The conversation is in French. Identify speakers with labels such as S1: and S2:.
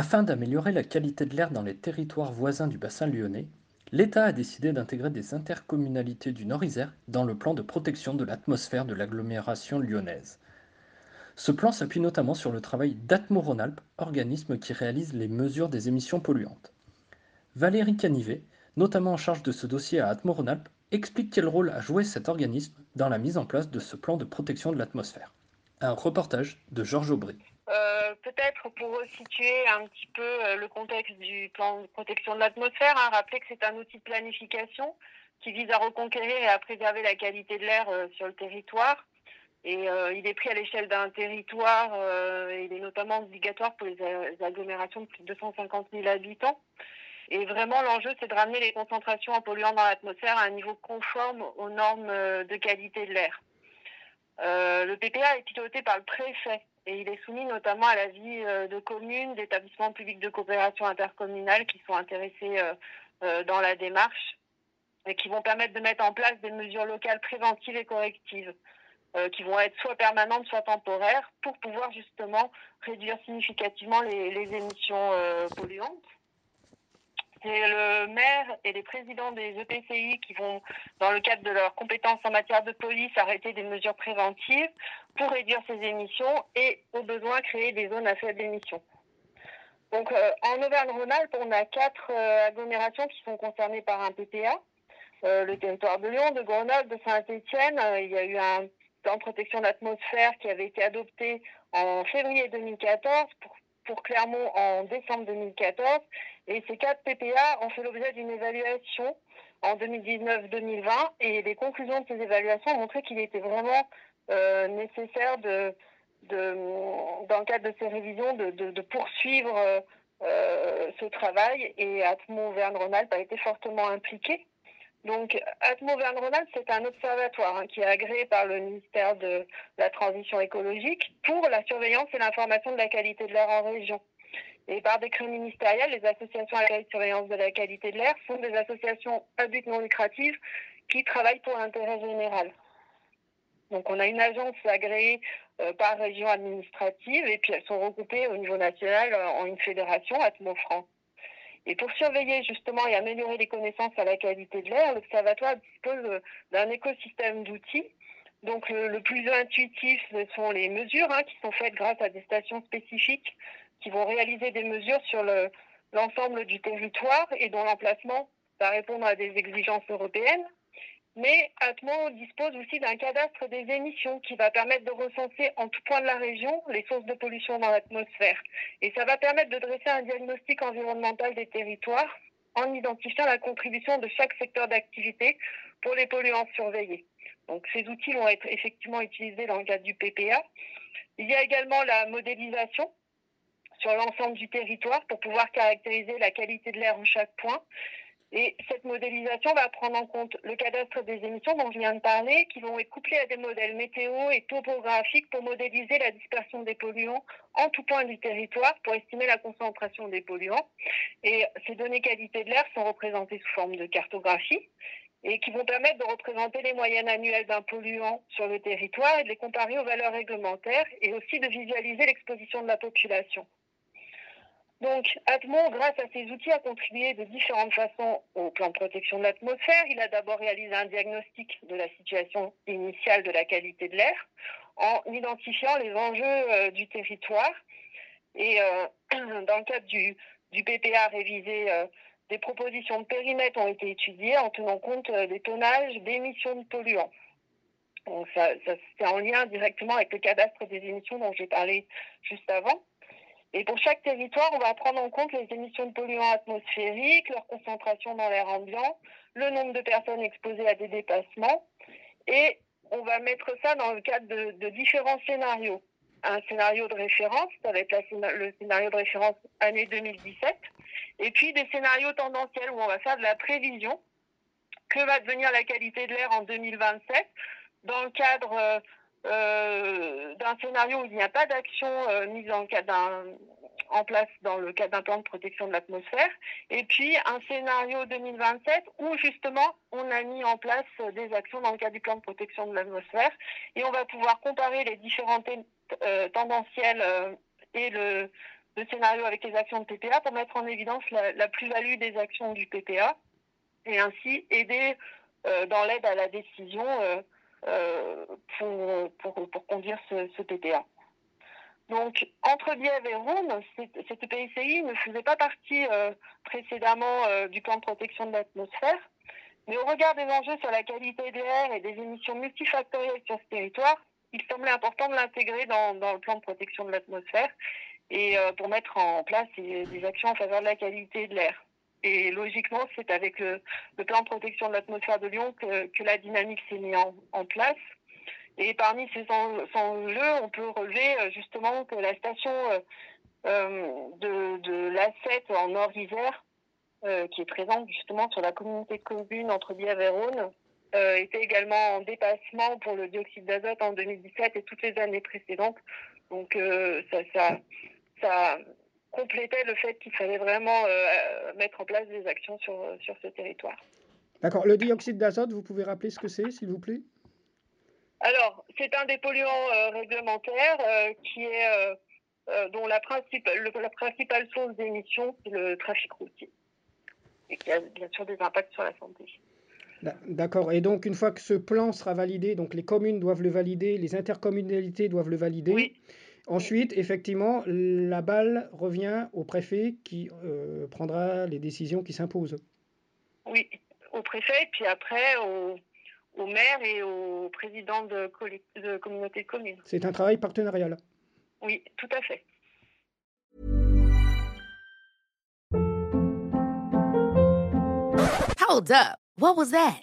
S1: Afin d'améliorer la qualité de l'air dans les territoires voisins du bassin lyonnais, l'État a décidé d'intégrer des intercommunalités du Nord-Isère dans le plan de protection de l'atmosphère de l'agglomération lyonnaise. Ce plan s'appuie notamment sur le travail d'Atmo Rhône-Alpes, organisme qui réalise les mesures des émissions polluantes. Valérie Canivet, notamment en charge de ce dossier à Atmo Rhône-Alpes, explique quel rôle a joué cet organisme dans la mise en place de ce plan de protection de l'atmosphère. Un reportage de Georges Aubry.
S2: Euh, peut-être pour situer un petit peu euh, le contexte du plan de protection de l'atmosphère, hein, rappeler que c'est un outil de planification qui vise à reconquérir et à préserver la qualité de l'air euh, sur le territoire. Et il est pris à l'échelle d'un territoire, et il est notamment obligatoire pour les, agglomérations de plus de 250 000 habitants. Et vraiment, l'enjeu, c'est de ramener les concentrations en polluants dans l'atmosphère à un niveau conforme aux normes de qualité de l'air. le PPA est piloté par le préfet et il est soumis notamment à l'avis euh, de communes, d'établissements publics de coopération intercommunale qui sont intéressés euh, euh, dans la démarche et qui vont permettre de mettre en place des mesures locales préventives et correctives qui vont être soit permanentes, soit temporaires pour pouvoir justement réduire significativement les, les émissions polluantes c'est le maire et les présidents des EPCI qui vont, dans le cadre de leurs compétences en matière de police, arrêter des mesures préventives pour réduire ces émissions et, au besoin, créer des zones à faible émission. Donc, euh, en Auvergne-Rhône-Alpes, on a quatre euh, agglomérations qui sont concernées par un PPA. Euh, le territoire de Lyon, de Grenoble, de Saint-Étienne. il y a eu un plan de protection de l'atmosphère qui avait été adopté en février 2014 pour pour Clermont en décembre 2014. Et ces quatre PPA ont fait l'objet d'une évaluation en 2019-2020. Et les conclusions de ces évaluations ont montré qu'il était vraiment euh, nécessaire de, dans le cadre de ces révisions, de, poursuivre euh, ce travail. Et Atmo Auvergne-Rhône-Alpes a été fortement impliqué. Donc, Atmo Verne-Ronald, c'est un observatoire hein, qui est agréé par le ministère de la Transition écologique pour la surveillance et l'information de la qualité de l'air en région. Et par décret ministériel, les associations à la surveillance de la qualité de l'air sont des associations à but non lucratif qui travaillent pour l'intérêt général. Donc, on a une agence agréée euh, par région administrative et puis elles sont regroupées au niveau national euh, en une fédération, Atmo France. Et pour surveiller justement et améliorer les connaissances à la qualité de l'air, l'Observatoire dispose d'un écosystème d'outils. Donc le, plus intuitif, ce sont les mesures hein, qui sont faites grâce à des stations spécifiques qui vont réaliser des mesures sur l'ensemble du territoire et dont l'emplacement va répondre à des exigences européennes. Mais Atmo dispose aussi d'un cadastre des émissions qui va permettre de recenser en tout point de la région les sources de pollution dans l'atmosphère. Et ça va permettre de dresser un diagnostic environnemental des territoires en identifiant la contribution de chaque secteur d'activité pour les polluants surveillés. Donc ces outils vont être effectivement utilisés dans le cadre du PPA. Il y a également la modélisation sur l'ensemble du territoire pour pouvoir caractériser la qualité de l'air en chaque point et cette modélisation va prendre en compte le cadastre des émissions dont je viens de parler, qui vont être couplés à des modèles météo et topographiques pour modéliser la dispersion des polluants en tout point du territoire pour estimer la concentration des polluants. Et ces données qualité de l'air sont représentées sous forme de cartographie et qui vont permettre de représenter les moyennes annuelles d'un polluant sur le territoire et de les comparer aux valeurs réglementaires et aussi de visualiser l'exposition de la population. Donc, Atmo, grâce à ses outils, a contribué de différentes façons au plan de protection de l'atmosphère. Il a d'abord réalisé un diagnostic de la situation initiale de la qualité de l'air en identifiant les enjeux euh, du territoire. Et euh, dans le cadre du, PPA révisé, euh, des propositions de périmètre ont été étudiées en tenant compte des tonnages d'émissions de polluants. Donc, ça c'est en lien directement avec le cadastre des émissions dont j'ai parlé juste avant. Et pour chaque territoire, on va prendre en compte les émissions de polluants atmosphériques, leur concentration dans l'air ambiant, le nombre de personnes exposées à des dépassements et on va mettre ça dans le cadre de, différents scénarios. Un scénario de référence, ça va être le scénario de référence année 2017, et puis des scénarios tendanciels où on va faire de la prévision. Que va devenir la qualité de l'air en 2027 dans le cadre euh, d'un scénario où il n'y a pas d'action euh, mise en, place dans le cadre d'un plan de protection de l'atmosphère, et puis un scénario 2027 où justement on a mis en place des actions dans le cadre du plan de protection de l'atmosphère, et on va pouvoir comparer les différentes euh, tendancielles et le, scénario avec les actions de PPA pour mettre en évidence la, plus-value des actions du PPA, et ainsi aider dans l'aide à la décision euh, pour, pour, conduire ce, PPA. Donc, entre Bièvre et Rhône, cette, PICI ne faisait pas partie euh, précédemment euh, du plan de protection de l'atmosphère, mais au regard des enjeux sur la qualité de l'air et des émissions multifactorielles sur ce territoire, il semblait important de l'intégrer dans, le plan de protection de l'atmosphère et pour mettre en place des actions en faveur de la qualité de l'air. Et logiquement, c'est avec le, plan de protection de l'atmosphère de Lyon que, la dynamique s'est mise en, place. Et parmi ces enjeux, on peut relever euh, justement que la station euh, euh, de, de l'A7 en Nord-Isère, qui est présente justement sur la communauté de communes entre Bièvre et Rhône, était également en dépassement pour le dioxyde d'azote en 2017 et toutes les années précédentes. Donc ça, ça, ça, complétait le fait qu'il fallait vraiment euh, mettre en place des actions sur, sur ce territoire.
S3: D'accord. Le dioxyde d'azote, vous pouvez rappeler ce que c'est, s'il vous plaît?
S2: Alors, c'est un des polluants euh, réglementaires euh, qui est, dont la, la principale source d'émission, c'est le trafic routier. Et qui a bien sûr des impacts sur la santé.
S3: D'accord. Et donc, une fois que ce plan sera validé, donc les communes doivent le valider, les intercommunalités doivent le valider.
S2: Oui.
S3: Ensuite, effectivement, la balle revient au préfet qui euh, prendra les décisions qui s'imposent.
S2: Oui, au préfet, puis après au, maire et au président de, de communauté de communes.
S3: C'est un travail partenarial.
S2: Oui, tout à fait.
S4: Hold up. What was that?